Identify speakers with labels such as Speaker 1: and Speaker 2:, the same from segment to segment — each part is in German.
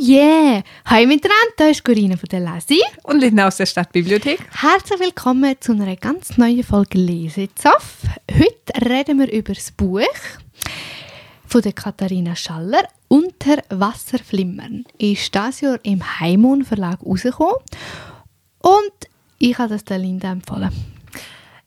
Speaker 1: Yeah! Hi miteinander, da ist Corinna von der Lesi.
Speaker 2: Und Linda aus der Stadtbibliothek.
Speaker 1: Herzlich willkommen zu einer ganz neuen Folge Lesezoff. Heute reden wir über das Buch von der Katharina Schaller «Unter Wasser flimmern». Ist dieses Jahr im Heimon Verlag rausgekommen und ich habe das der Linda empfohlen.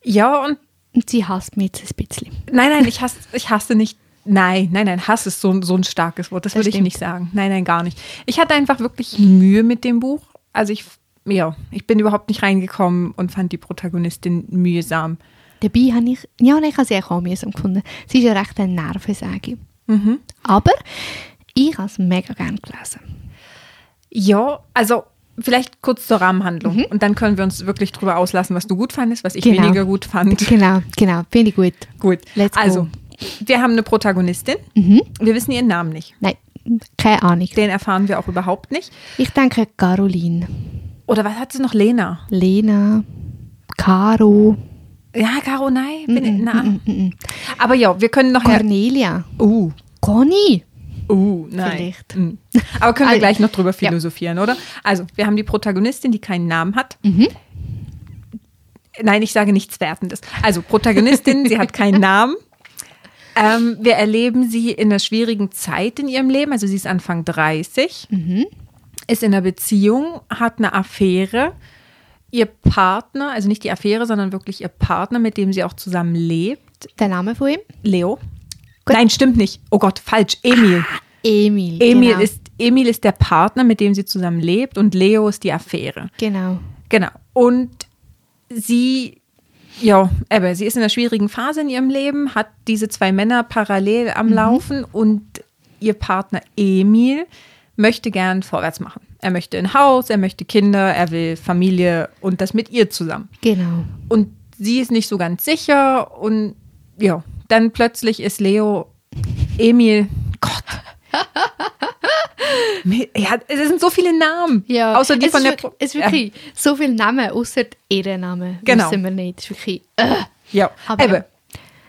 Speaker 2: Ja, und
Speaker 1: Und sie hasst mich jetzt ein bisschen.
Speaker 2: nein, nein, ich hasse, ich hasse nicht. Nein, nein, nein, Hass ist so, so ein starkes Wort. Das,
Speaker 1: Das
Speaker 2: würde ich
Speaker 1: stimmt.
Speaker 2: nicht sagen. Nein, nein, gar nicht. Ich hatte einfach wirklich Mühe mit dem Buch. Also ich, ja, ich bin überhaupt nicht reingekommen und fand die Protagonistin mühsam.
Speaker 1: Dabei habe ich, ja, nein, ich habe sie auch mühsam gefunden. Sie ist ja recht eine Nervensäge.
Speaker 2: Mhm.
Speaker 1: Aber ich habe es mega gerne gelesen.
Speaker 2: Ja, also vielleicht kurz zur Rahmenhandlung. Und dann können wir uns wirklich drüber auslassen, was du gut fandest, was ich
Speaker 1: Genau.
Speaker 2: weniger gut fand.
Speaker 1: Genau, genau, finde ich gut.
Speaker 2: Gut.
Speaker 1: Let's go.
Speaker 2: Wir haben eine Protagonistin.
Speaker 1: Mhm.
Speaker 2: Wir wissen ihren Namen nicht.
Speaker 1: Nein, keine Ahnung.
Speaker 2: Den erfahren wir auch überhaupt nicht.
Speaker 1: Ich denke Caroline,
Speaker 2: Oder was hat sie noch? Lena.
Speaker 1: Lena, Caro,
Speaker 2: Ja, Caro, nein. Bin,
Speaker 1: Mm,
Speaker 2: na. Aber ja, wir können noch.
Speaker 1: Cornelia,
Speaker 2: Uh,
Speaker 1: Conny.
Speaker 2: uh, nein.
Speaker 1: Vielleicht.
Speaker 2: Mm. Aber können wir
Speaker 1: Also,
Speaker 2: gleich noch drüber
Speaker 1: ja.
Speaker 2: philosophieren, oder? Also, wir haben die Protagonistin, die keinen Namen hat.
Speaker 1: Mhm.
Speaker 2: Nein, ich sage nichts Wertendes. Also, Protagonistin, sie hat keinen Namen. Ähm, wir erleben sie in einer schwierigen Zeit in ihrem Leben. Also, sie ist Anfang 30,
Speaker 1: Mhm.
Speaker 2: ist in einer Beziehung, hat eine Affäre. Ihr Partner, also nicht die Affäre, sondern wirklich ihr Partner, mit dem sie auch zusammen lebt,
Speaker 1: Der Name von ihm?
Speaker 2: Leo. Nein, stimmt nicht. Oh Gott, falsch. Emil.
Speaker 1: Emil.
Speaker 2: Emil,
Speaker 1: genau.
Speaker 2: ist, Emil ist der Partner, mit dem sie zusammen lebt und Leo ist die Affäre.
Speaker 1: Genau.
Speaker 2: Genau. Und sie, ja, aber sie ist in einer schwierigen Phase in ihrem Leben, hat diese zwei Männer parallel am
Speaker 1: Mhm.
Speaker 2: Laufen und ihr Partner Emil möchte gern vorwärts machen. Er möchte ein Haus, er möchte Kinder, er will Familie und das mit ihr zusammen.
Speaker 1: Genau.
Speaker 2: Und sie ist nicht so ganz sicher und ja, dann plötzlich ist Leo Emil, Gott. Ja, es sind so viele Namen.
Speaker 1: Ja,
Speaker 2: Außer die
Speaker 1: es
Speaker 2: von
Speaker 1: ist
Speaker 2: der.
Speaker 1: wirklich, es ist wirklich so viele Namen, außer ihren Namen.
Speaker 2: Genau.
Speaker 1: Wissen wir nicht. Es ist wirklich. Äh.
Speaker 2: Ja,
Speaker 1: Aber-
Speaker 2: aber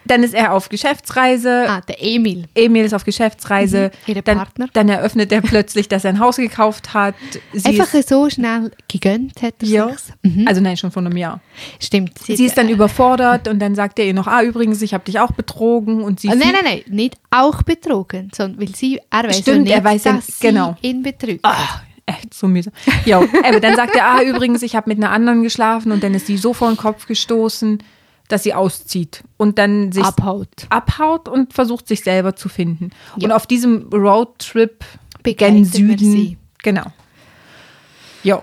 Speaker 2: dann ist er auf Geschäftsreise.
Speaker 1: Ah, der Emil.
Speaker 2: Emil ist auf Geschäftsreise.
Speaker 1: Mhm, ihr
Speaker 2: dann,
Speaker 1: Partner.
Speaker 2: dann eröffnet er plötzlich, dass er ein Haus gekauft hat. Sie
Speaker 1: Einfach
Speaker 2: ist,
Speaker 1: so schnell gegönnt hat er
Speaker 2: ja.
Speaker 1: Mhm.
Speaker 2: also nein, schon vor einem Jahr.
Speaker 1: Stimmt.
Speaker 2: Sie ist dann überfordert und dann sagt er ihr noch, ah, übrigens, ich habe dich auch betrogen und sie
Speaker 1: Ah, nein, nein, nein, nicht auch betrogen, sondern weil sie, er weiß
Speaker 2: Stimmt,
Speaker 1: nicht,
Speaker 2: er weiß
Speaker 1: dass
Speaker 2: genau.
Speaker 1: sie ihn betrügt.
Speaker 2: Ah, echt so mühsam. Ja, aber dann sagt er, ah, übrigens, ich habe mit einer anderen geschlafen und dann ist sie so vor den Kopf gestoßen, dass sie auszieht und dann sich
Speaker 1: Abhaut.
Speaker 2: abhaut und versucht, sich selber zu finden.
Speaker 1: Ja.
Speaker 2: Und auf diesem Roadtrip gen Süden.
Speaker 1: sie.
Speaker 2: Genau. Ja,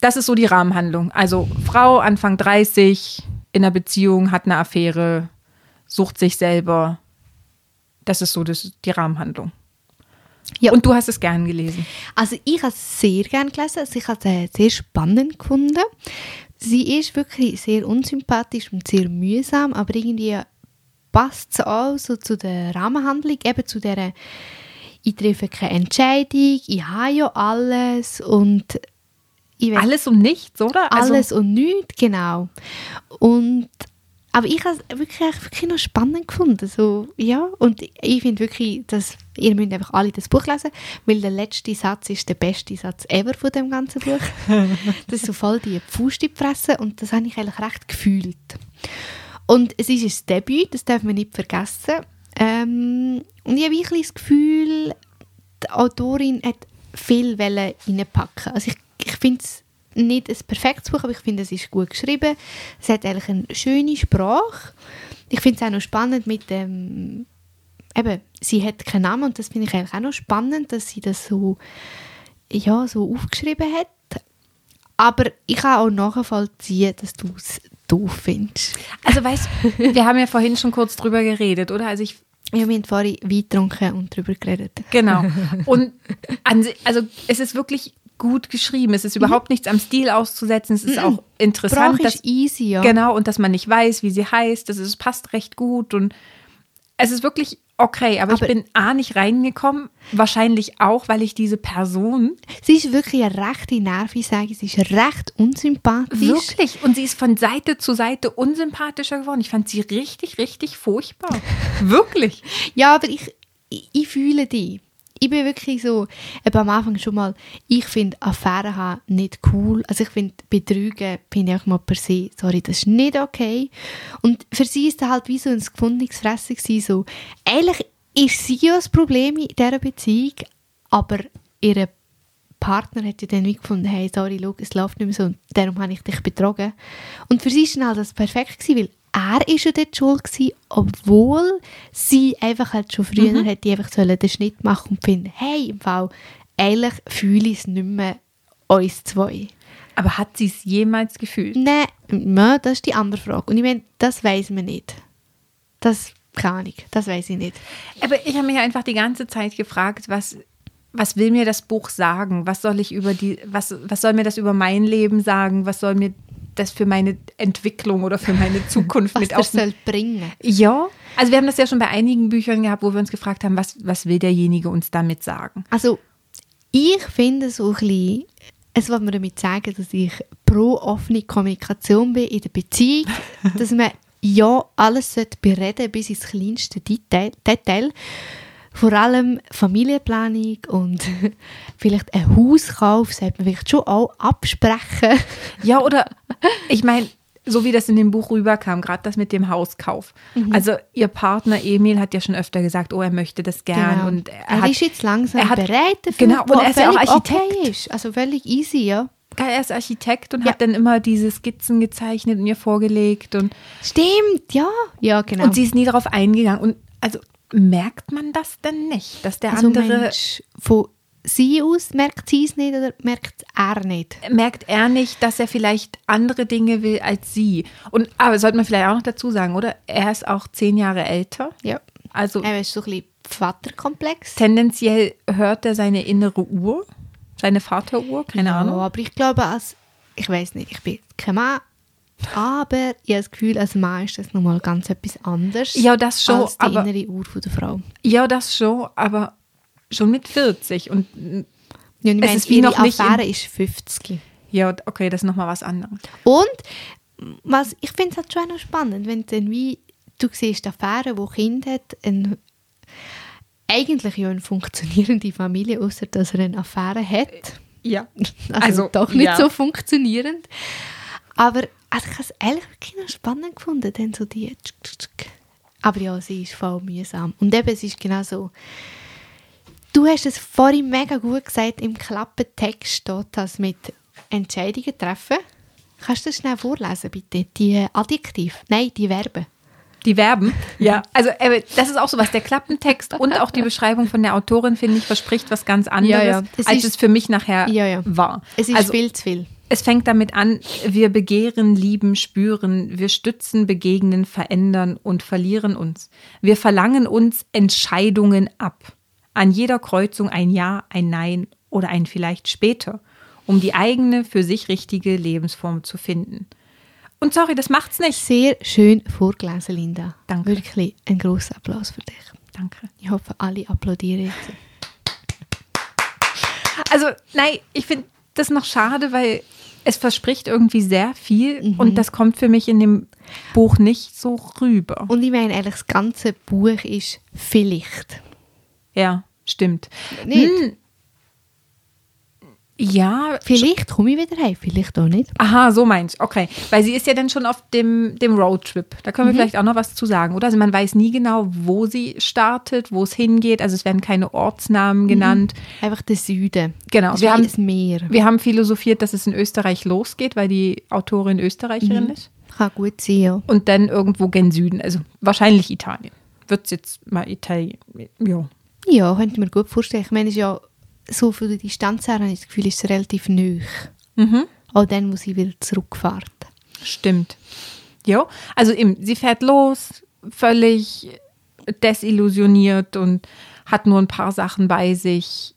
Speaker 2: das ist so die Rahmenhandlung. Also Frau, Anfang 30, in einer Beziehung, hat eine Affäre, sucht sich selber. Das ist so das, die Rahmenhandlung.
Speaker 1: Ja.
Speaker 2: Und du hast es gern gelesen.
Speaker 1: Also ich habe es sehr gerne gelesen. Also ich habe es sehr spannend gefunden. Sie ist wirklich sehr unsympathisch und sehr mühsam, aber irgendwie passt es auch so zu der Rahmenhandlung, eben zu der ich treffe keine Entscheidung, ich habe ja alles und ich weiß
Speaker 2: Alles um nichts, oder? Also,
Speaker 1: alles und nichts, genau. Und, aber ich habe es wirklich, wirklich noch spannend gefunden. So, ja, und ich finde wirklich, dass ihr müsst einfach alle das Buch lesen, weil der letzte Satz ist der beste Satz ever von dem ganzen Buch. das ist so voll die Pfust in die Fresse und das habe ich eigentlich recht gefühlt. Und es ist ein Debüt, das darf man nicht vergessen. Ähm, und ich habe wirklich das Gefühl, die Autorin hat viel reinpacken. Also ich, ich finde es nicht ein perfektes Buch, aber ich finde, es ist gut geschrieben. Es hat eigentlich eine schöne Sprache. Ich finde es auch noch spannend mit dem, eben, sie hat keinen Namen und das finde ich eigentlich auch noch spannend, dass sie das so, ja, so aufgeschrieben hat. Aber ich kann auch nachvollziehen, dass du es doof findest.
Speaker 2: also weißt du, wir haben ja vorhin schon kurz drüber geredet, oder? Also ich
Speaker 1: Ja, wir haben vorhin Wein getrunken und darüber geredet.
Speaker 2: Genau. Und also es ist wirklich gut geschrieben. Es ist überhaupt nichts am Stil auszusetzen. Es ist auch interessant, dass,
Speaker 1: ist easy, ja.
Speaker 2: genau, und dass man nicht weiß, wie sie heißt. Das ist, es passt recht gut und es ist wirklich okay. Aber,
Speaker 1: Aber-
Speaker 2: ich bin A nicht reingekommen, wahrscheinlich auch, weil ich diese Person
Speaker 1: Sie ist wirklich eine rechte Nervensäge, sie ist recht unsympathisch.
Speaker 2: wirklich und sie ist von Seite zu Seite unsympathischer geworden. Ich fand sie richtig, richtig furchtbar. wirklich.
Speaker 1: Ja, aber ich, ich, ich fühle die. Ich bin wirklich so, eben am Anfang schon mal, ich finde Affären haben nicht cool. Also ich finde Betrügen, finde ich auch mal per se, sorry, das ist nicht okay. Und für sie ist das halt wie so ein gefundenes Fressen so. Eigentlich ist sie ja das Problem in dieser Beziehung, aber ihre Partner hat ja dann wie gefunden, hey, sorry, schau, es läuft nicht mehr so und darum habe ich dich betrogen. Und für sie ist dann halt das perfekt weil er ist ja dort schuld gewesen, obwohl sie einfach halt schon früher
Speaker 2: Mhm.
Speaker 1: hätte einfach sollen den Schnitt machen und finden, hey, im Fall, eigentlich fühle ich es nicht mehr uns zwei.
Speaker 2: Aber hat sie es jemals gefühlt?
Speaker 1: Nein, das ist die andere Frage. Und ich meine, das weiß man nicht. Das, keine Ahnung, das weiß ich nicht.
Speaker 2: Aber ich habe mich einfach die ganze Zeit gefragt, was, was will mir das Buch sagen? Was soll ich über die, was, was soll mir das über mein Leben sagen? Was soll mir das für meine Entwicklung oder für meine Zukunft
Speaker 1: Was
Speaker 2: mit auf
Speaker 1: soll bringen.
Speaker 2: Ja, also wir haben das ja schon bei einigen Büchern gehabt, wo wir uns gefragt haben, was, was will derjenige uns damit sagen?
Speaker 1: Also, ich finde so ein bisschen, es will mir damit sagen, dass ich pro offene Kommunikation bin in der Beziehung, dass man ja alles sollte bereden bis ins kleinste Detail. Detail. Vor allem Familienplanung und vielleicht ein Hauskauf sollte man vielleicht schon auch absprechen.
Speaker 2: Ja, oder ich meine, so wie das in dem Buch rüberkam, gerade das mit dem Hauskauf.
Speaker 1: Mhm.
Speaker 2: Also ihr Partner Emil hat ja schon öfter gesagt, oh, er möchte das gern.
Speaker 1: Genau.
Speaker 2: Und er,
Speaker 1: er
Speaker 2: hat,
Speaker 1: ist jetzt langsam
Speaker 2: er hat-
Speaker 1: bereit dafür,
Speaker 2: Genau, und er ist ja auch Architekt.
Speaker 1: Okay ist. Also völlig easy, ja.
Speaker 2: er ist Architekt und
Speaker 1: Ja.
Speaker 2: hat dann immer diese Skizzen gezeichnet und ihr vorgelegt. Und,
Speaker 1: Stimmt, ja. Ja, genau.
Speaker 2: und sie ist nie darauf eingegangen. Und also merkt man das denn nicht, dass der
Speaker 1: also
Speaker 2: andere
Speaker 1: meinst, von sie aus merkt sie es nicht oder merkt er nicht?
Speaker 2: merkt er nicht, dass er vielleicht andere Dinge will als sie. Und aber sollte man vielleicht auch noch dazu sagen, oder? Er ist auch zehn Jahre älter.
Speaker 1: Ja.
Speaker 2: Also
Speaker 1: Er ist so ein bisschen Vaterkomplex.
Speaker 2: tendenziell hört er seine innere Uhr, seine Vateruhr, keine
Speaker 1: Ja,
Speaker 2: Ahnung.
Speaker 1: aber ich glaube, als, ich weiß nicht, ich bin kein Mann, aber ich habe das Gefühl, als Mann ist das nochmal ganz etwas anderes
Speaker 2: Ja, das schon,
Speaker 1: als die
Speaker 2: aber-
Speaker 1: innere Uhr von der Frau.
Speaker 2: Ja, das schon, aber schon mit 40 und
Speaker 1: Ja, und ich
Speaker 2: Es
Speaker 1: meine,
Speaker 2: ist wie noch nicht
Speaker 1: Affäre ist 50.
Speaker 2: ja, okay, das ist nochmal was anderes.
Speaker 1: Und was, ich finde es halt schon noch spannend, wenn dann wie, du siehst Affäre, wo Kind hat, ein, eigentlich ja eine funktionierende Familie, außer dass er eine Affäre hat.
Speaker 2: Ja.
Speaker 1: Also,
Speaker 2: Also,
Speaker 1: doch nicht
Speaker 2: ja.
Speaker 1: so funktionierend. Aber also ich habe es ehrlich wirklich noch spannend gefunden, dann so die. Aber ja, sie ist voll mühsam. Und eben, es ist genau so, du hast es vorhin mega gut gesagt, im Klappentext steht das mit Entscheidungen treffen. Kannst du das schnell vorlesen, bitte? Die Adjektiv, nein, die Verben.
Speaker 2: Die Verben. Ja. Also äh, das ist auch so was. Der Klappentext und auch die Beschreibung von der Autorin, finde ich, verspricht was ganz anderes,
Speaker 1: Ja, ja. Es
Speaker 2: als
Speaker 1: ist-
Speaker 2: es für mich nachher
Speaker 1: Ja, ja.
Speaker 2: war.
Speaker 1: Es ist
Speaker 2: also,
Speaker 1: viel zu viel.
Speaker 2: Es fängt damit an, wir begehren, lieben, spüren, wir stützen, begegnen, verändern und verlieren uns. Wir verlangen uns Entscheidungen ab. An jeder Kreuzung ein Ja, ein Nein oder ein vielleicht später, um die eigene, für sich richtige Lebensform zu finden. Und sorry, das macht's nicht.
Speaker 1: Sehr schön vorgelesen, Linda.
Speaker 2: Danke.
Speaker 1: Wirklich ein grosser Applaus für dich.
Speaker 2: Danke.
Speaker 1: Ich hoffe, alle applaudieren jetzt.
Speaker 2: Also, nein, ich finde das noch schade, weil es verspricht irgendwie sehr viel
Speaker 1: Mhm.
Speaker 2: und das kommt für mich in dem Buch nicht so rüber.
Speaker 1: Und ich meine, eigentlich, das ganze Buch ist vielleicht.
Speaker 2: Ja, stimmt.
Speaker 1: Nicht?
Speaker 2: Hm. Ja,
Speaker 1: Vielleicht komme ich wieder heim, vielleicht auch nicht.
Speaker 2: aha, so meinst Okay, weil sie ist ja dann schon auf dem, dem Roadtrip. Da können wir vielleicht auch noch was zu sagen, oder? Also man weiß nie genau, wo sie startet, wo es hingeht. Also es werden keine Ortsnamen genannt.
Speaker 1: Einfach der Süden.
Speaker 2: Genau,
Speaker 1: Das
Speaker 2: wir haben-
Speaker 1: das Meer.
Speaker 2: Wir haben philosophiert, dass es in Österreich losgeht, weil die Autorin Österreicherin ist.
Speaker 1: Kann gut sein, ja.
Speaker 2: Und dann irgendwo gen Süden, also wahrscheinlich Italien. Wird es jetzt mal Italien. Ja.
Speaker 1: Ja, könnte ich mir gut vorstellen. Ich meine, es ist ja so von der Distanz her, habe ich das Gefühl, ist es relativ neu.
Speaker 2: Mhm.
Speaker 1: Auch dann muss ich wieder zurückfahren.
Speaker 2: Stimmt. Ja, also eben, sie fährt los, völlig desillusioniert und hat nur ein paar Sachen bei sich,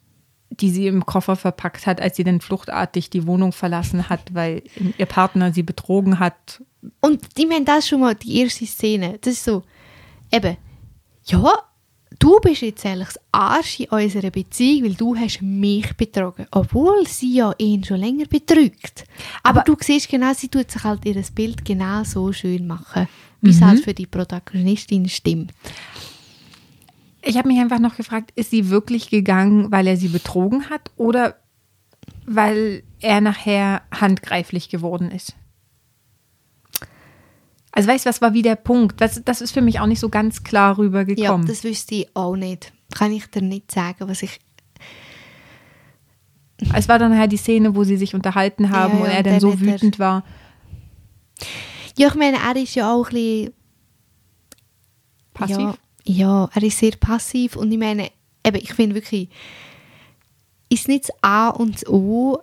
Speaker 2: die sie im Koffer verpackt hat, als sie dann fluchtartig die Wohnung verlassen hat, weil ihr Partner sie betrogen hat.
Speaker 1: Und ich meine, das ist schon mal die erste Szene. Das ist so, eben, ja, du bist jetzt eigentlich das Arsch in unserer Beziehung, weil du hast mich betrogen. Obwohl sie ja ihn schon länger betrügt. Aber,
Speaker 2: Aber-
Speaker 1: du siehst genau, sie tut sich halt ihr Bild genau so schön machen, wie es
Speaker 2: Mhm.
Speaker 1: halt für die Protagonistin stimmt.
Speaker 2: Ich habe mich einfach noch gefragt, ist sie wirklich gegangen, weil er sie betrogen hat oder weil er nachher handgreiflich geworden ist? Also weißt du, was war wie der Punkt? Das, das ist für mich auch nicht so ganz klar
Speaker 1: Ja,
Speaker 2: rübergekommen.
Speaker 1: das wüsste ich auch nicht. Kann ich dir nicht sagen, was ich.
Speaker 2: es war dann halt die Szene, wo sie sich unterhalten haben
Speaker 1: Ja, ja,
Speaker 2: und er dann
Speaker 1: dann
Speaker 2: so
Speaker 1: hat er-
Speaker 2: wütend war.
Speaker 1: Ja, ich meine, er ist ja auch ein bisschen.
Speaker 2: Passiv?
Speaker 1: Ja, ja, er ist sehr passiv und ich meine, eben, ich finde wirklich, ist nicht das A und das O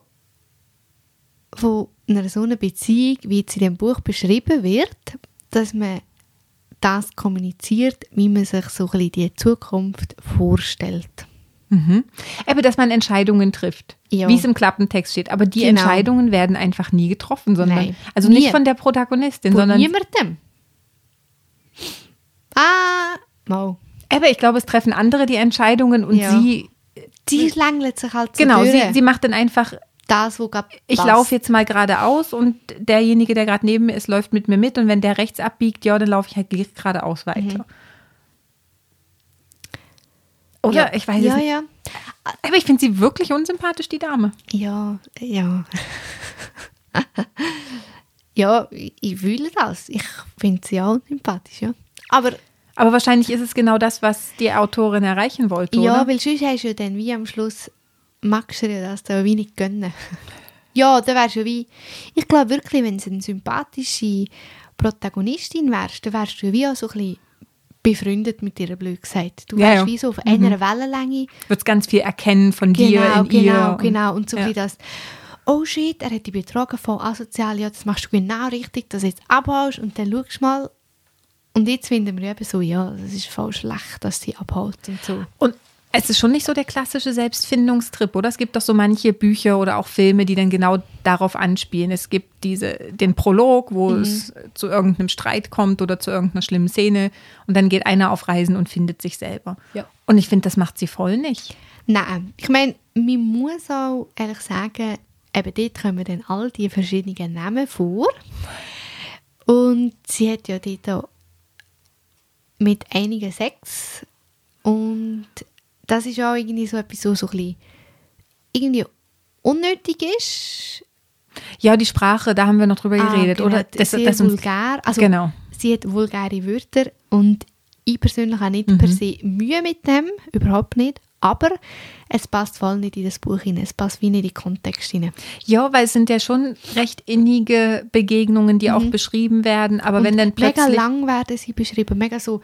Speaker 1: von einer so einer Beziehung, wie jetzt in dem Buch beschrieben wird, dass man das kommuniziert, wie man sich so ein bisschen die Zukunft vorstellt.
Speaker 2: Mhm. Eben, dass man Entscheidungen trifft,
Speaker 1: Ja.
Speaker 2: wie es im Klappentext steht. Aber die
Speaker 1: Genau.
Speaker 2: Entscheidungen werden einfach nie getroffen, sondern
Speaker 1: Nein.
Speaker 2: also nicht
Speaker 1: Nie.
Speaker 2: von der Protagonistin,
Speaker 1: Von
Speaker 2: sondern
Speaker 1: niemandem. Ah, mal.
Speaker 2: eben, ich glaube, es treffen andere die Entscheidungen und
Speaker 1: Ja.
Speaker 2: sie
Speaker 1: Die schlängelt sich halt so
Speaker 2: genau,
Speaker 1: durch.
Speaker 2: sie, sie macht dann einfach
Speaker 1: das, wo gerade
Speaker 2: ich laufe jetzt mal geradeaus und derjenige, der gerade neben mir ist, läuft mit mir mit und wenn der rechts abbiegt, ja, dann laufe ich halt geradeaus weiter. Oder
Speaker 1: ja,
Speaker 2: ich weiß
Speaker 1: ja,
Speaker 2: es nicht.
Speaker 1: ja,
Speaker 2: Aber ich finde sie wirklich unsympathisch, die Dame.
Speaker 1: ja, ja. ja, ich fühle das. Ich finde sie auch sympathisch, ja. Aber
Speaker 2: Aber wahrscheinlich ist es genau das, was die Autorin erreichen wollte,
Speaker 1: ja,
Speaker 2: oder?
Speaker 1: weil sonst hast du ja dann wie am Schluss, magst du dir das da wie nicht gönnen. ja, dann wärst du wie, ich glaube wirklich, wenn du eine sympathische Protagonistin wärst, dann wärst du wie auch so ein bisschen befreundet mit ihr, blöd gesagt. Du
Speaker 2: Ja,
Speaker 1: wärst
Speaker 2: ja.
Speaker 1: wie so auf einer Wellenlänge.
Speaker 2: Du wirst ganz viel erkennen von dir
Speaker 1: Genau,
Speaker 2: in
Speaker 1: genau,
Speaker 2: ihr. und-
Speaker 1: genau. Und so
Speaker 2: ja.
Speaker 1: wie das, oh shit, er hat dich betrogen von asozial, ja, das machst du genau richtig, dass du jetzt abhaust und dann schaust du mal. Und jetzt finden wir eben so, ja, das ist voll schlecht, dass sie abhaut und so.
Speaker 2: Und es ist schon nicht so der klassische Selbstfindungstrip, oder? Es gibt doch so manche Bücher oder auch Filme, die dann genau darauf anspielen. Es gibt diese, den Prolog, wo
Speaker 1: Mhm.
Speaker 2: es zu irgendeinem Streit kommt oder zu irgendeiner schlimmen Szene und dann geht einer auf Reisen und findet sich selber.
Speaker 1: Ja.
Speaker 2: Und ich finde, das macht sie voll nicht.
Speaker 1: Nein, ich meine, man muss auch ehrlich sagen, eben dort kommen dann all die verschiedenen Namen vor. Und sie hat ja dort mit einigen Sex. Und das ist auch irgendwie so etwas, so, so ein bisschen irgendwie unnötig ist.
Speaker 2: Ja, die Sprache, da haben wir noch drüber geredet,
Speaker 1: Ah,
Speaker 2: oder?
Speaker 1: genau, sehr
Speaker 2: uns-
Speaker 1: vulgär. Also,
Speaker 2: Genau.
Speaker 1: Sie hat vulgäre Wörter und ich persönlich habe nicht
Speaker 2: Mhm.
Speaker 1: per se Mühe mit dem, überhaupt nicht. Aber es passt voll nicht in das Buch hinein. Es passt wie nicht in den Kontext hinein.
Speaker 2: Ja, weil es sind ja schon recht innige Begegnungen, die auch beschrieben werden. Aber wenn dann plötzlich
Speaker 1: mega lang werden sie beschrieben, mega so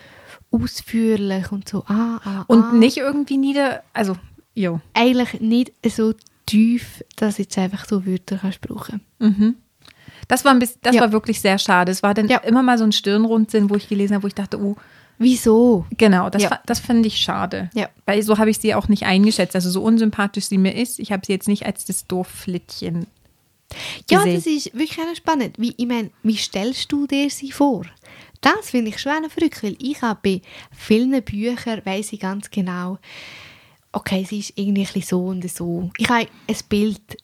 Speaker 1: ausführlich und so. Ah, ah,
Speaker 2: und
Speaker 1: ah.
Speaker 2: nicht irgendwie nieder, also jo.
Speaker 1: Eigentlich nicht so tief, dass du jetzt einfach so Wörter kannst brauchen.
Speaker 2: Das war ein bisschen, das
Speaker 1: Ja.
Speaker 2: war wirklich sehr schade. Es war dann
Speaker 1: Ja.
Speaker 2: immer mal so ein Stirnrunzeln, wo ich gelesen habe, wo ich dachte, oh,
Speaker 1: Wieso?
Speaker 2: genau, das,
Speaker 1: Ja.
Speaker 2: das finde ich schade.
Speaker 1: Ja.
Speaker 2: Weil so habe ich sie auch nicht eingeschätzt. Also so unsympathisch sie mir ist, ich habe sie jetzt nicht als das Dorfflittchen
Speaker 1: Ja, das ist wirklich spannend. Wie, ich meine, wie stellst du dir sie vor? Das finde ich schon verrückt, weil ich habe bei vielen Büchern, weiss ich ganz genau, okay, sie ist irgendwie ein so und so. Ich habe ein Bild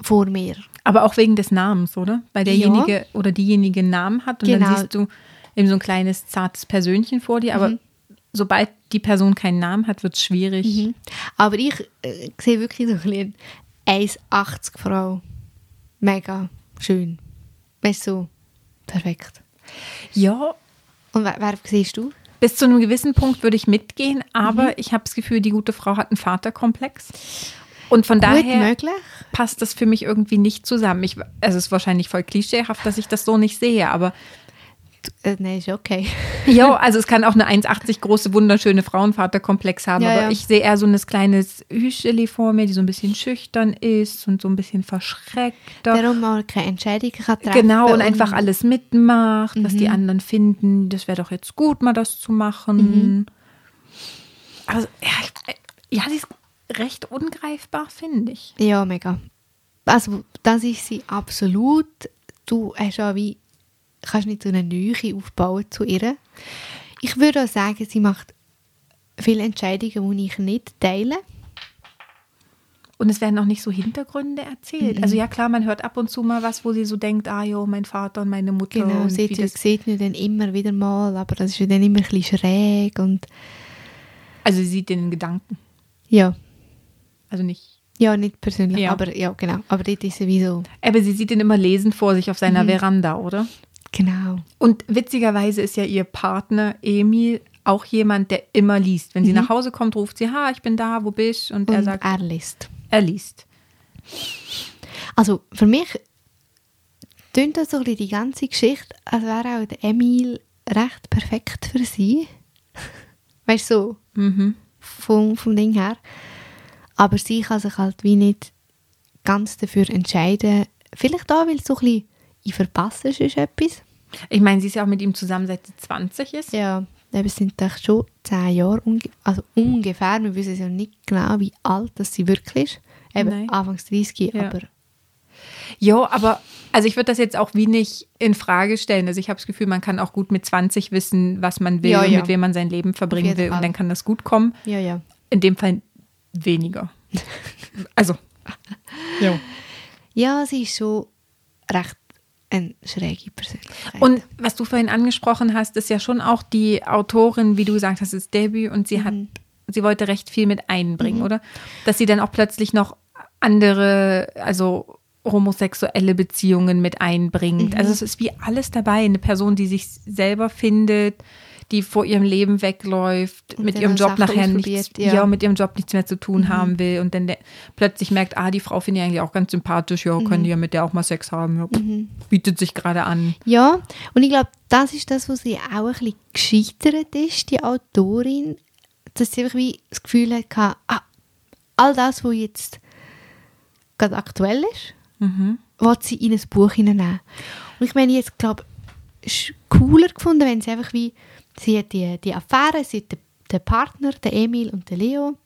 Speaker 1: vor mir.
Speaker 2: Aber auch wegen des Namens, oder? Weil derjenige oder diejenige einen Namen hat und
Speaker 1: Genau.
Speaker 2: dann siehst du eben so ein kleines, zartes Persönchen vor dir. Aber sobald die Person keinen Namen hat, wird es schwierig.
Speaker 1: Mhm. Aber ich äh, sehe wirklich so ein bisschen 1,80 Frau. Mega schön. Weißt du, so perfekt.
Speaker 2: Ja,
Speaker 1: Und wer, wer siehst du?
Speaker 2: bis zu einem gewissen Punkt würde ich mitgehen, aber ich habe das Gefühl, die gute Frau hat einen Vaterkomplex. Und von
Speaker 1: Gut
Speaker 2: daher
Speaker 1: möglich.
Speaker 2: passt das für mich irgendwie nicht zusammen. Ich, also es ist wahrscheinlich voll klischeehaft, dass ich das so nicht sehe, aber
Speaker 1: Äh, Nein, ist okay.
Speaker 2: ja, also es kann auch eine 1,80 große, wunderschöne Frauenvaterkomplex haben,
Speaker 1: Ja,
Speaker 2: aber
Speaker 1: ja.
Speaker 2: ich sehe eher so ein kleines Hüscheli vor mir, die so ein bisschen schüchtern ist und so ein bisschen verschreckt.
Speaker 1: Darum mal keine Entscheidungen kann treffen
Speaker 2: Genau, und einfach alles mitmacht, was
Speaker 1: Mhm.
Speaker 2: die anderen finden. Das wäre doch jetzt gut, mal das zu machen.
Speaker 1: Mhm.
Speaker 2: Also, ja, ich, ja, die ist recht ungreifbar, finde ich.
Speaker 1: Ja, mega. Also, das ist sie absolut. Du hast auch wie, kannst nicht so eine Nähe aufbauen zu ihr. Ich würde auch sagen, sie macht viele Entscheidungen, die ich nicht teile.
Speaker 2: Und es werden auch nicht so Hintergründe erzählt.
Speaker 1: Mhm.
Speaker 2: Also ja, klar, man hört ab und zu mal was, wo sie so denkt, ah jo, mein Vater und meine Mutter.
Speaker 1: Genau,
Speaker 2: und
Speaker 1: sieht,
Speaker 2: wie
Speaker 1: das
Speaker 2: das,
Speaker 1: sieht man dann immer wieder mal, aber das ist ja dann immer ein bisschen schräg und
Speaker 2: Also sie sieht den in Gedanken.
Speaker 1: Ja.
Speaker 2: Also nicht.
Speaker 1: Ja, nicht persönlich,
Speaker 2: Ja.
Speaker 1: aber ja, genau. Aber dort ist sie wie so.
Speaker 2: Aber sie sieht ihn immer lesend vor sich auf seiner Veranda, oder?
Speaker 1: Genau.
Speaker 2: Und witzigerweise ist ja ihr Partner Emil auch jemand, der immer liest. Wenn sie nach Hause kommt, ruft sie, ha, ich bin da, wo bist? Und, er
Speaker 1: Und
Speaker 2: sagt,
Speaker 1: er liest.
Speaker 2: er liest.
Speaker 1: Also für mich tönt das so ein bisschen die ganze Geschichte, als wäre auch der Emil recht perfekt für sie. Weißt du, so
Speaker 2: Mhm.
Speaker 1: vom, vom Ding her. Aber sie kann sich halt wie nicht ganz dafür entscheiden. Vielleicht da, weil so ein bisschen ich verpasse ist etwas.
Speaker 2: Ich meine, sie ist ja auch mit ihm zusammen, seit sie 20 ist.
Speaker 1: Ja, es sind doch schon zehn Jahre, unge also ungefähr. Wir wissen ja nicht genau, wie alt das sie wirklich ist. Eben
Speaker 2: Nein.
Speaker 1: Anfangs 30,
Speaker 2: Ja.
Speaker 1: aber
Speaker 2: Ja, aber also ich würde das jetzt auch wie nicht in Frage stellen. Also ich habe das Gefühl, man kann auch gut mit 20 wissen, was man will
Speaker 1: Ja,
Speaker 2: und
Speaker 1: ja.
Speaker 2: mit wem man sein Leben verbringen will. Und dann kann das gut kommen.
Speaker 1: ja, ja.
Speaker 2: In dem Fall weniger. also. Ja.
Speaker 1: Ja, sie ist schon recht eine schräge Persönlichkeit.
Speaker 2: Und was du vorhin angesprochen hast, ist ja schon auch die Autorin, wie du gesagt hast, ist Debüt und sie hat, sie wollte recht viel mit einbringen, oder? Dass sie dann auch plötzlich noch andere, also homosexuelle Beziehungen mit einbringt. Also es ist wie alles dabei. Eine Person, die sich selber findet, die vor ihrem Leben wegläuft,
Speaker 1: Und
Speaker 2: mit ihrem Job nachher nichts,
Speaker 1: ja. Mhm.
Speaker 2: ja. mit ihrem Job nichts mehr zu tun haben will und dann der, plötzlich merkt, ah, die Frau finde ich eigentlich auch ganz sympathisch, ja,
Speaker 1: Mhm.
Speaker 2: können die ja mit der auch mal Sex haben, ja, bietet sich gerade an.
Speaker 1: Ja, und ich glaube, das ist das, was sie auch ein bisschen gescheitert ist, die Autorin, dass sie einfach wie das Gefühl hatte, ah, all das, was jetzt gerade aktuell ist,
Speaker 2: Mhm.
Speaker 1: will sie in ein Buch hineinnehmen. Und ich meine, jetzt glaube ich, cooler gefunden, wenn sie einfach wie, sie hat die, die Affäre, sie hat den, Partner, den Emil und den Leo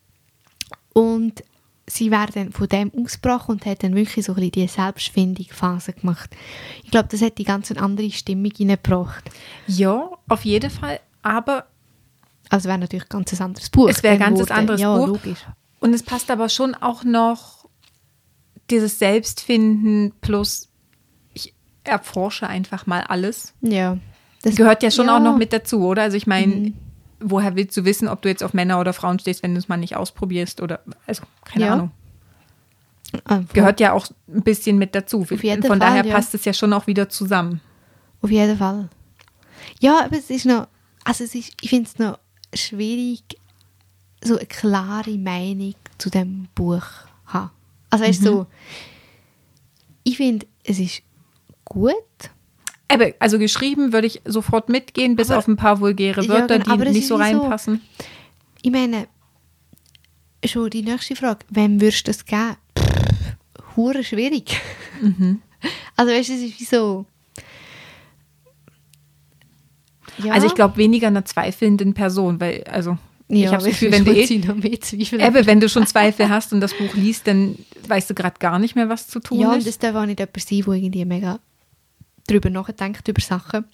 Speaker 1: und sie wäre dann von dem ausgebrochen und hat dann wirklich so ein bisschen die Selbstfindungsphase gemacht. Ich glaube, das hat die ganz andere Stimmung hineingebracht.
Speaker 2: Ja, auf jeden Fall, aber
Speaker 1: Also wäre natürlich ein ganz anderes Buch.
Speaker 2: Es wäre ein ganz anderes
Speaker 1: ja,
Speaker 2: Buch.
Speaker 1: logisch.
Speaker 2: Und es passt aber schon auch noch dieses Selbstfinden plus ich erforsche einfach mal alles.
Speaker 1: Ja. Das
Speaker 2: Gehört ja schon
Speaker 1: ja. Mhm.
Speaker 2: auch noch mit dazu, oder? Also ich meine, woher willst du wissen, ob du jetzt auf Männer oder Frauen stehst, wenn du es mal nicht ausprobierst oder also keine
Speaker 1: Ja.
Speaker 2: Ahnung.
Speaker 1: Ah,
Speaker 2: Gehört ja auch ein bisschen mit dazu.
Speaker 1: jeden
Speaker 2: Von
Speaker 1: Fall,
Speaker 2: daher
Speaker 1: ja.
Speaker 2: passt es ja schon auch wieder zusammen.
Speaker 1: Auf jeden Fall. Ja, aber es ist noch, also es ist, ich finde es noch schwierig, so eine klare Meinung zu dem Buch zu haben. Also weißt du, so, ich finde, es ist gut.
Speaker 2: Aber, also geschrieben würde ich sofort mitgehen, bis
Speaker 1: Aber-
Speaker 2: auf ein paar vulgäre
Speaker 1: Ja,
Speaker 2: Wörter,
Speaker 1: genau, aber
Speaker 2: die nicht so
Speaker 1: wie so-
Speaker 2: reinpassen.
Speaker 1: Ich meine, schon die nächste Frage, wem würdest du das geben? Pff, hure schwierig.
Speaker 2: Mhm.
Speaker 1: Also weißt du, es ist wie so... Ja,
Speaker 2: Also ich glaube weniger einer zweifelnden Person, weil, also ich
Speaker 1: ja,
Speaker 2: habe das Gefühl, wenn du, eh, Ebbe, wenn du schon Zweifel hast und das Buch liest, dann weißt du gerade gar nicht mehr, was zu tun
Speaker 1: Ja, und
Speaker 2: ist.
Speaker 1: es darf auch nicht jemand sein, der irgendwie mega drüber nachdenkt, über Sachen.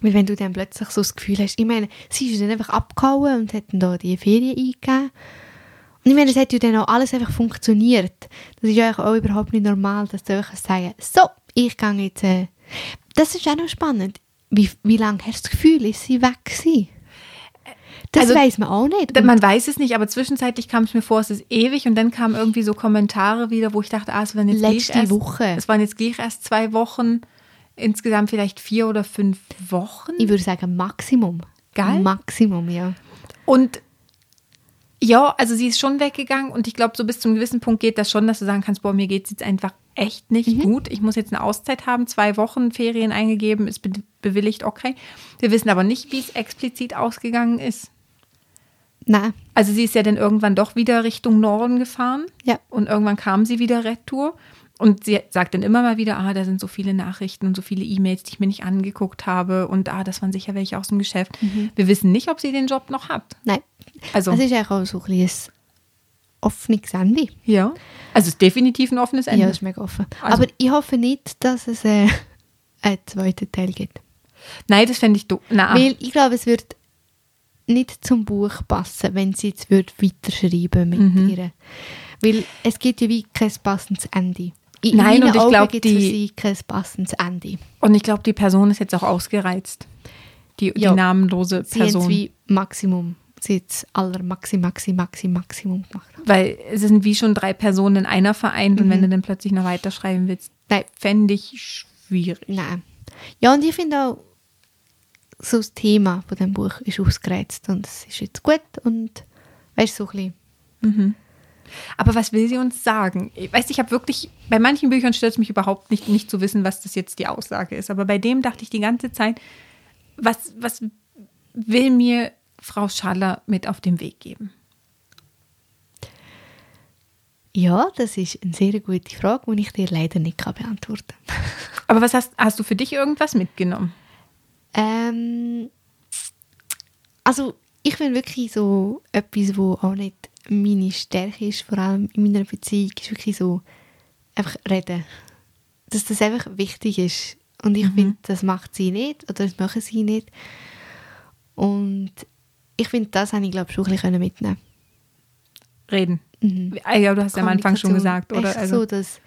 Speaker 1: Weil wenn du dann plötzlich so das Gefühl hast, ich meine, sie ist dann einfach abgehauen und hat dann da die Ferien eingegeben. Und ich meine, es hat ja dann auch alles einfach funktioniert. Das ist ja auch überhaupt nicht normal, dass du einfach sagen so, ich gehe jetzt... Äh. Das ist auch noch spannend. Wie, wie lange hast du das Gefühl, ist sie weg gewesen? Das
Speaker 2: Also,
Speaker 1: weiß man auch nicht.
Speaker 2: Man weiß es nicht, aber zwischenzeitlich kam es mir vor, es ist ewig und dann kamen irgendwie so Kommentare wieder, wo ich dachte, ah, es waren jetzt
Speaker 1: Letzte
Speaker 2: gleich erst,
Speaker 1: Woche.
Speaker 2: Es waren jetzt gleich erst zwei Wochen, insgesamt vielleicht vier oder fünf Wochen.
Speaker 1: ich würde sagen Maximum.
Speaker 2: Geil.
Speaker 1: Maximum, ja.
Speaker 2: Und ja, also sie ist schon weggegangen und ich glaube, so bis zum gewissen Punkt geht das schon, dass du sagen kannst, boah, mir geht es jetzt einfach echt nicht
Speaker 1: Mhm.
Speaker 2: gut. Ich muss jetzt eine Auszeit haben, zwei Wochen Ferien eingegeben, ist be bewilligt, okay. Wir wissen aber nicht, wie es explizit ausgegangen ist.
Speaker 1: Nein.
Speaker 2: Also sie ist ja dann irgendwann doch wieder Richtung Norden gefahren
Speaker 1: Ja.
Speaker 2: und irgendwann kam sie wieder retour. Und sie sagt dann immer mal wieder, ah, da sind so viele Nachrichten und so viele E-Mails, die ich mir nicht angeguckt habe. Und ah, das waren sicher welche aus dem Geschäft. Wir wissen nicht, ob sie den Job noch hat.
Speaker 1: Nein.
Speaker 2: Also,
Speaker 1: Es ist eigentlich auch so ein bisschen offenes Ende.
Speaker 2: ja. Also es ist definitiv ein offenes Ende.
Speaker 1: Ja, es ist mega offen.
Speaker 2: Also-
Speaker 1: Aber ich hoffe nicht, dass es äh, einen zweiten Teil gibt.
Speaker 2: Nein, das fände ich doof.
Speaker 1: Weil ich glaube, es wird nicht zum Buch passen, wenn sie jetzt weiterschreiben mit
Speaker 2: Mhm.
Speaker 1: ihr. Weil es gibt ja wie kein passendes Ende. In
Speaker 2: Nein, und ich
Speaker 1: Augen
Speaker 2: glaub,
Speaker 1: gibt es für
Speaker 2: die-
Speaker 1: sie kein passendes Ende.
Speaker 2: und ich glaube, die Person ist jetzt auch ausgereizt. Die, die namenlose
Speaker 1: Sie
Speaker 2: Person.
Speaker 1: wie Maximum sie jetzt aller Maxi, Maxi, Maxi, Maximum gemacht.
Speaker 2: Weil es sind wie schon drei Personen in einer vereint und
Speaker 1: Mhm.
Speaker 2: wenn du dann plötzlich noch weiterschreiben willst,
Speaker 1: Nein.
Speaker 2: fände ich schwierig.
Speaker 1: Nein. Ja, und ich finde auch, so das Thema von dem Buch ist ausgereizt und es ist jetzt gut und weißt du, so ein bisschen.
Speaker 2: Aber was will sie uns sagen? Ich weiß, ich habe wirklich, bei manchen Büchern stört es mich überhaupt nicht, nicht zu wissen, was das jetzt die Aussage ist. Aber bei dem dachte ich die ganze Zeit, was, was will mir Frau Schaller mit auf den Weg geben?
Speaker 1: Ja, das ist eine sehr gute Frage, die ich dir leider nicht kann beantworten kann.
Speaker 2: Aber was hast, hast du für dich irgendwas mitgenommen?
Speaker 1: Ähm, also ich finde wirklich so etwas, wo auch nicht meine Stärke ist, vor allem in meiner Beziehung, ist wirklich so einfach reden. Dass das einfach wichtig ist. Und ich finde, das macht sie nicht oder das machen sie nicht. Und ich finde, das habe ich glaube ich schon ein bisschen mitnehmen
Speaker 2: Reden.
Speaker 1: Mhm.
Speaker 2: Ah, Ja, du hast ja am Anfang schon gesagt, oder?
Speaker 1: Echt
Speaker 2: Also,
Speaker 1: so, dass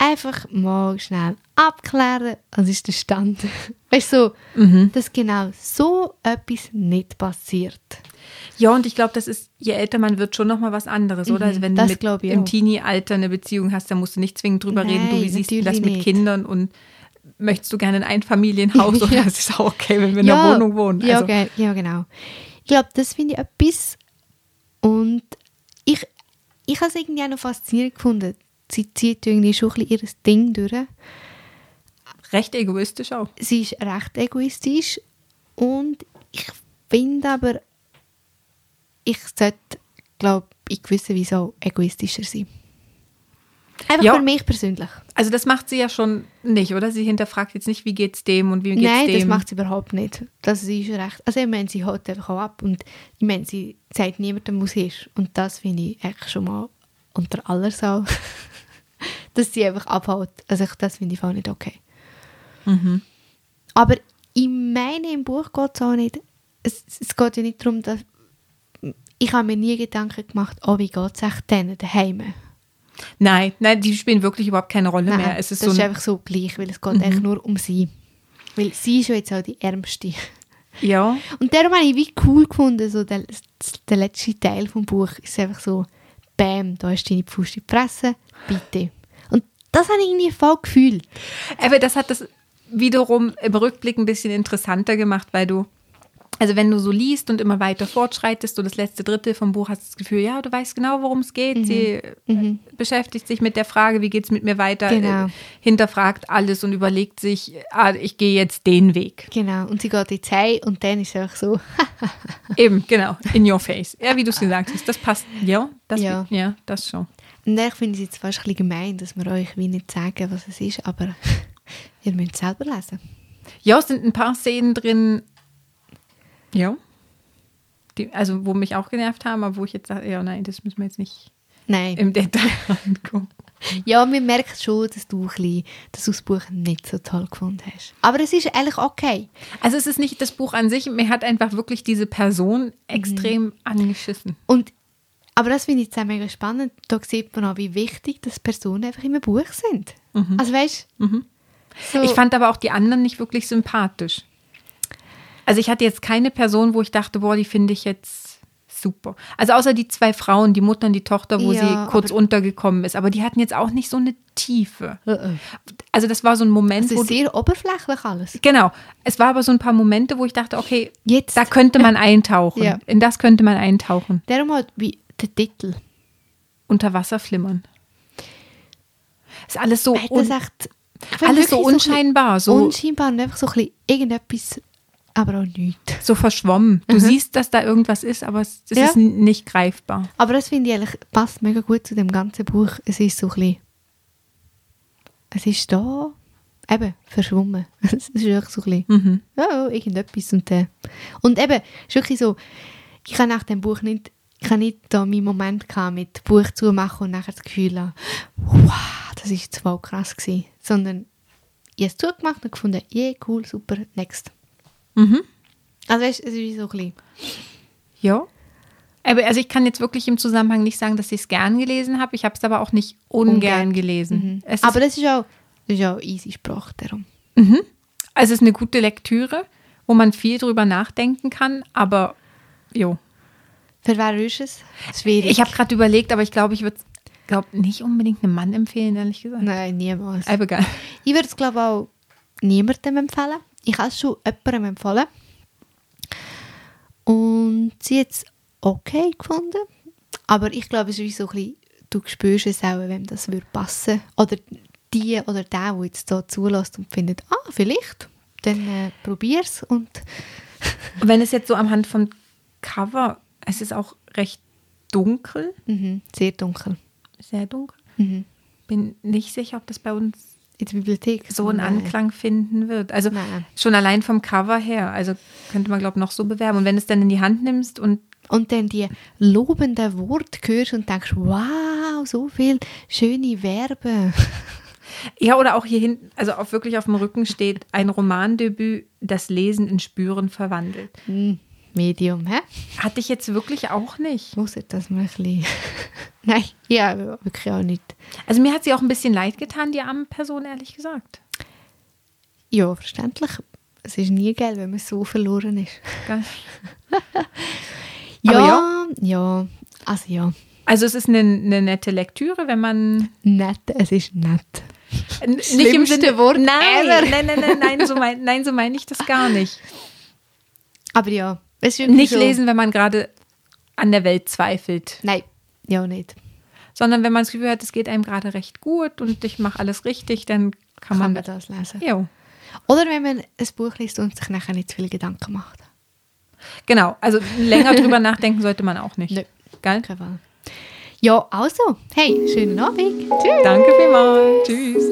Speaker 1: einfach mal schnell abklären, was ist der Stand. Weißt du, so,
Speaker 2: Mhm.
Speaker 1: dass genau so etwas nicht passiert.
Speaker 2: ja, und ich glaube, das ist, je älter man wird, schon nochmal was anderes, oder?
Speaker 1: Mhm,
Speaker 2: Also wenn
Speaker 1: das
Speaker 2: du mit im. Teenie-Alter eine Beziehung hast, dann musst du nicht zwingend drüber reden, du,
Speaker 1: Nein,
Speaker 2: wie siehst du das mit
Speaker 1: nicht.
Speaker 2: Kindern und möchtest du gerne ein Einfamilienhaus oder
Speaker 1: Ja.
Speaker 2: es ist auch okay, wenn wir in einer Wohnung wohnen.
Speaker 1: Ja,
Speaker 2: Also,
Speaker 1: ge ja genau. Ich glaube, das finde ich etwas. Und ich, ich habe es irgendwie auch noch faszinierend gefunden. Sie zieht irgendwie schon ein bisschen ihr Ding durch.
Speaker 2: recht egoistisch auch.
Speaker 1: sie ist recht egoistisch und ich finde aber, ich sollte, glaube ich, gewissen Weise auch egoistischer sein. Einfach
Speaker 2: Ja.
Speaker 1: für mich persönlich.
Speaker 2: Also das macht sie ja schon nicht, oder? Sie hinterfragt jetzt nicht, wie geht's dem und wie geht's
Speaker 1: Nein,
Speaker 2: dem.
Speaker 1: das macht sie überhaupt nicht. Das ist recht. Also ich meine, sie holt einfach auch ab und ich meine, sie sagt niemandem, wo sie ist. Und das finde ich eigentlich schon mal unter aller Sau, dass sie einfach abhaut. Also ich, das finde ich auch nicht okay.
Speaker 2: Mhm.
Speaker 1: Aber ich meine, im Buch geht es auch nicht, es, es geht ja nicht darum, dass ich habe mir nie Gedanken gemacht, oh, wie geht es echt denen daheim?
Speaker 2: Nein, nein, die spielen wirklich überhaupt keine Rolle mehr. Es ist
Speaker 1: das
Speaker 2: so
Speaker 1: ist
Speaker 2: ein,
Speaker 1: einfach so gleich, weil es geht eigentlich nur um sie. Weil sie ist ja jetzt auch die Ärmste.
Speaker 2: ja,
Speaker 1: Und darum habe ich wie cool gefunden, so der, der letzte Teil vom Buch ist einfach so, bam, da ist deine Pfuste in die Fresse, bitte. Und das habe ich irgendwie voll gefühlt.
Speaker 2: aber das hat das wiederum im Rückblick ein bisschen interessanter gemacht, weil du, also wenn du so liest und immer weiter fortschreitest, so das letzte Drittel vom Buch hast du das Gefühl, ja, du weißt genau, worum es geht. Sie äh, beschäftigt sich mit der Frage, wie geht es mit mir weiter,
Speaker 1: Genau.
Speaker 2: äh, hinterfragt alles und überlegt sich, ah, ich gehe jetzt den Weg.
Speaker 1: Genau, und sie geht jetzt heim und dann ist es einfach so,
Speaker 2: Eben, genau, in your face. Ja, wie du es gesagt hast, das passt. Ja, das,
Speaker 1: Ja.
Speaker 2: ja. das schon.
Speaker 1: Und ich finde es jetzt fast ein bisschen gemein, dass wir euch wie nicht sagen, was es ist, aber ihr müsst es selber lesen.
Speaker 2: Ja, es sind ein paar Szenen drin, ja, die, also wo mich auch genervt haben, aber wo ich jetzt sage, ja, nein, das müssen wir jetzt nicht
Speaker 1: Nein.
Speaker 2: im Detail angucken.
Speaker 1: Ja, man merkt schon, dass du, bisschen, dass du das Buch nicht so toll gefunden hast. Aber es ist eigentlich okay.
Speaker 2: Also es ist nicht das Buch an sich, mir hat einfach wirklich diese Person extrem angeschissen.
Speaker 1: Und, aber das finde ich jetzt auch mega spannend. Da sieht man auch, wie wichtig dass Personen einfach in einem Buch sind. Also weißt du? So,
Speaker 2: Ich fand aber auch die anderen nicht wirklich sympathisch. Also ich hatte jetzt keine Person, wo ich dachte, boah, die finde ich jetzt super. Also außer die zwei Frauen, die Mutter und die Tochter, wo
Speaker 1: Ja,
Speaker 2: sie kurz untergekommen ist. Aber die hatten jetzt auch nicht so eine Tiefe.
Speaker 1: Äh, äh.
Speaker 2: Also das war so ein Moment,
Speaker 1: Es
Speaker 2: wo
Speaker 1: sehr oberflächlich alles.
Speaker 2: Genau. Es war aber so ein paar Momente, wo ich dachte, okay,
Speaker 1: Jetzt.
Speaker 2: da könnte man eintauchen.
Speaker 1: Ja.
Speaker 2: In das könnte man eintauchen.
Speaker 1: Darum halt wie der Titel.
Speaker 2: Unter Wasser flimmern. Ist alles so,
Speaker 1: Hat das echt,
Speaker 2: alles so unscheinbar, so,
Speaker 1: unscheinbar und einfach so ein bisschen irgendetwas, aber auch nichts.
Speaker 2: so verschwommen. Du siehst, dass da irgendwas ist, aber es, es
Speaker 1: Mhm. Ja.
Speaker 2: ist nicht greifbar.
Speaker 1: Aber das finde ich eigentlich, passt mega gut zu dem ganzen Buch. Es ist so ein bisschen, es ist da, eben, verschwommen. Es ist wirklich so ein bisschen,
Speaker 2: Mhm.
Speaker 1: ja, irgendetwas und äh, Und eben, es ist wirklich so, ich habe nach dem Buch nicht, ich habe nicht da meinen Moment gehabt mit Buch zumachen und nachher das Gefühl haben, wow, das ist voll krass gewesen. Sondern ich habe es zugemacht und gefunden, yeah, cool, super, next.
Speaker 2: Mhm.
Speaker 1: Also es ist wie so ein bisschen,
Speaker 2: Ja. Aber also ich kann jetzt wirklich im Zusammenhang nicht sagen, dass ich es gern gelesen habe. Ich habe es aber auch nicht ungern,
Speaker 1: Ungern.
Speaker 2: gelesen.
Speaker 1: mhm.
Speaker 2: Es ist,
Speaker 1: aber das ist auch, das ist auch easy Sprache darum.
Speaker 2: also es ist eine gute Lektüre, wo man viel drüber nachdenken kann, aber jo,
Speaker 1: Für wer ist es? Schwierig.
Speaker 2: Ich habe gerade überlegt, aber ich glaube, ich würde glaube nicht unbedingt einem Mann empfehlen, ehrlich gesagt.
Speaker 1: Nein, niemals.
Speaker 2: Aber egal.
Speaker 1: Ich würde es, glaube ich, auch niemandem empfehlen. Ich habe es schon jemandem empfohlen. Und sie hat es okay gefunden. Aber ich glaube, es ist wie so ein bisschen, du spürst es auch, wem das würde passen. Oder die oder der, der jetzt hier zulässt und findet, ah, vielleicht, dann äh, probier's und
Speaker 2: Wenn es jetzt so am Hand vom Cover, es ist auch recht dunkel,
Speaker 1: mhm, sehr dunkel.
Speaker 2: sehr dunkel.
Speaker 1: Mhm.
Speaker 2: Bin nicht sicher, ob das bei uns
Speaker 1: In der Bibliothek.
Speaker 2: so einen
Speaker 1: Nein.
Speaker 2: Anklang finden wird. Also
Speaker 1: Nein.
Speaker 2: schon allein vom Cover her. Also könnte man, glaube ich, noch so bewerben. Und wenn du es dann in die Hand nimmst und
Speaker 1: Und dann die lobenden Worte hörst und denkst, wow, so viel schöne Verben.
Speaker 2: ja, oder auch hier hinten, also auch wirklich auf dem Rücken steht ein Romandebüt, das Lesen in Spüren verwandelt.
Speaker 1: Hm, Medium, hä?
Speaker 2: Hatte ich jetzt wirklich auch nicht.
Speaker 1: Muss ich das mal ein. Nein, ja, wirklich auch nicht.
Speaker 2: Also mir hat sie auch ein bisschen leid getan, die arme Person, ehrlich gesagt.
Speaker 1: Ja, verständlich. Es ist nie geil, wenn man so verloren ist. Ja, ja, ja, also ja.
Speaker 2: Also es ist eine, eine nette Lektüre, wenn man
Speaker 1: Nett, es ist nett.
Speaker 2: Nicht
Speaker 1: Schlimmste Wort
Speaker 2: nein, nein, nein, nein, nein, so mein, nein, so meine ich das gar nicht.
Speaker 1: Aber ja,
Speaker 2: Nicht
Speaker 1: so,
Speaker 2: lesen, wenn man gerade an der Welt zweifelt,
Speaker 1: Nein, ja nicht.
Speaker 2: sondern wenn man das Gefühl hat, es geht einem gerade recht gut und ich mache alles richtig, dann kann,
Speaker 1: Kann
Speaker 2: man,
Speaker 1: man das lesen.
Speaker 2: Ja,
Speaker 1: Oder wenn man ein Buch liest und sich nachher nicht zu viele Gedanken macht.
Speaker 2: genau. Also länger drüber nachdenken sollte man auch nicht.
Speaker 1: Nö.
Speaker 2: Geil?
Speaker 1: Ja, also, hey, schönen Abend. Tschüss.
Speaker 2: Danke vielmals. Tschüss.